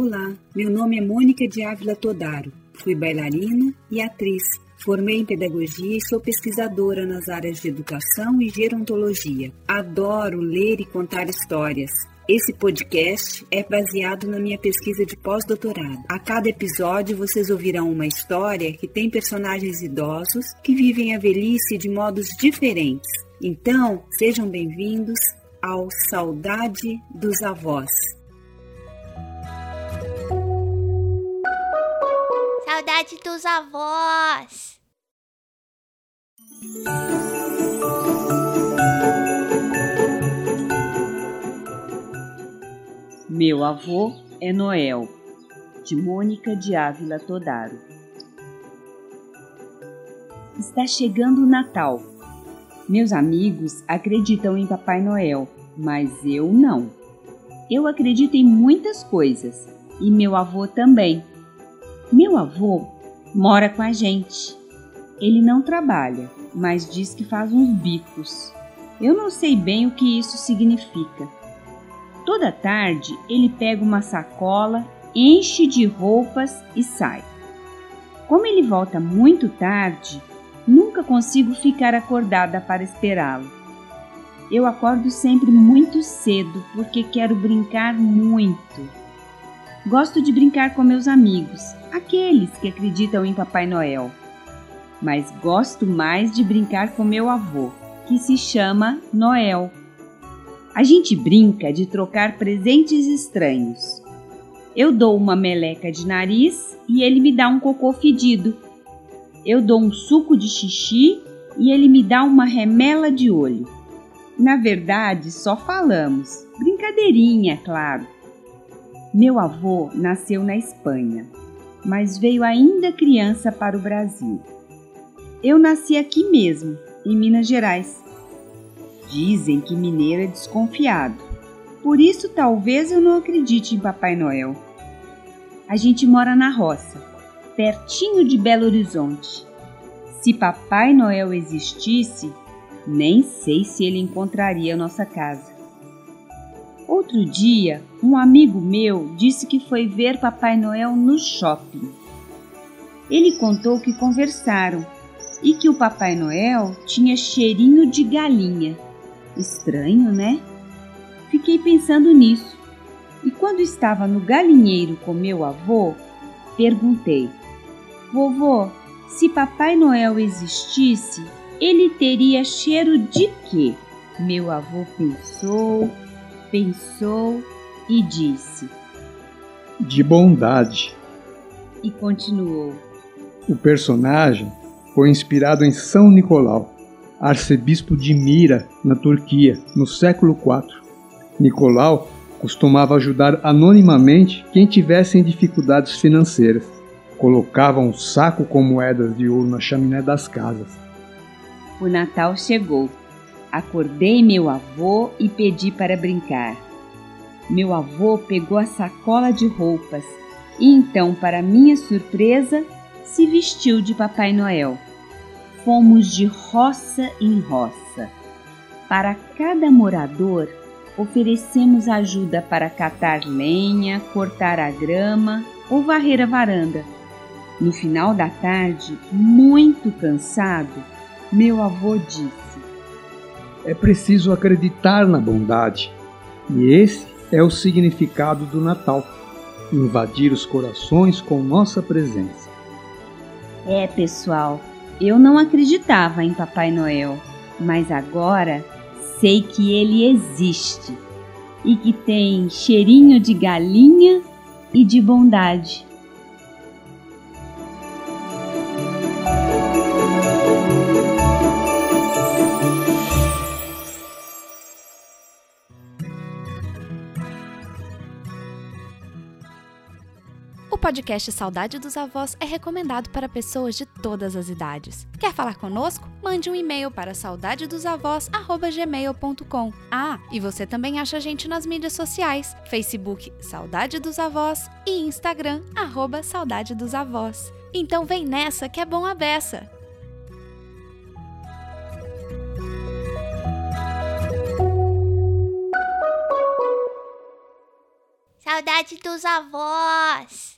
Olá, meu nome é Mônica de Ávila Todaro. Fui bailarina e atriz. Formei em pedagogia e sou pesquisadora nas áreas de educação e gerontologia. Adoro ler e contar histórias. Esse podcast é baseado na minha pesquisa de pós-doutorado. A cada episódio vocês ouvirão uma história que tem personagens idosos que vivem a velhice de modos diferentes. Então, sejam bem-vindos ao Saudade dos Avós. Saudade dos avós. Meu avô é Noel, de Mônica de Ávila Todaro. Está chegando o Natal. Meus amigos acreditam em Papai Noel, mas eu não. Eu acredito em muitas coisas e meu avô também. Meu avô mora com a gente. Ele não trabalha, mas diz que faz uns bicos. Eu não sei bem o que isso significa Toda tarde ele pega uma sacola, enche de roupas e sai. Como ele volta muito tarde, nunca consigo ficar acordada para esperá-lo. Eu acordo sempre muito cedo porque quero brincar muito. Gosto de brincar com meus amigos, aqueles que acreditam em Papai Noel. Mas gosto mais de brincar com meu avô, que se chama Noel. A gente brinca de trocar presentes estranhos. Eu dou uma meleca de nariz e ele me dá um cocô fedido. Eu dou um suco de xixi e ele me dá uma remela de olho. Na verdade, só falamos. Brincadeirinha, claro. Meu avô nasceu na Espanha, mas veio ainda criança para o Brasil. Eu nasci aqui mesmo, em Minas Gerais. Dizem que mineiro é desconfiado. Por isso, talvez eu não acredite em Papai Noel. A gente mora na roça, pertinho de Belo Horizonte. Se Papai Noel existisse, nem sei se ele encontraria nossa casa. Outro dia, um amigo meu disse que foi ver Papai Noel no shopping. Ele contou que conversaram e que o Papai Noel tinha cheirinho de galinha. Estranho, né? Fiquei pensando nisso. E quando estava no galinheiro com meu avô, perguntei: Vovô, se Papai Noel existisse, ele teria cheiro de quê? Meu avô pensou, pensou e disse: De bondade. E continuou: O personagem foi inspirado em São Nicolau arcebispo de Mira, na Turquia, no século IV. Nicolau costumava ajudar anonimamente quem tivesse em dificuldades financeiras. Colocava um saco com moedas de ouro na chaminé das casas. O Natal chegou. Acordei meu avô e pedi para brincar. Meu avô pegou a sacola de roupas e então, para minha surpresa, se vestiu de Papai Noel fomos de roça em roça. Para cada morador, oferecemos ajuda para catar lenha, cortar a grama ou varrer a varanda. No final da tarde, muito cansado, meu avô disse: É preciso acreditar na bondade. E esse é o significado do Natal invadir os corações com nossa presença. É, pessoal, eu não acreditava em Papai Noel, mas agora sei que ele existe e que tem cheirinho de galinha e de bondade. O podcast Saudade dos Avós é recomendado para pessoas de todas as idades. Quer falar conosco? Mande um e-mail para saudadedosavós@gmail.com. Ah, e você também acha a gente nas mídias sociais: Facebook Saudade dos Avós e Instagram arroba Saudade dos Avós. Então vem nessa que é bom a beça. Saudade dos avós.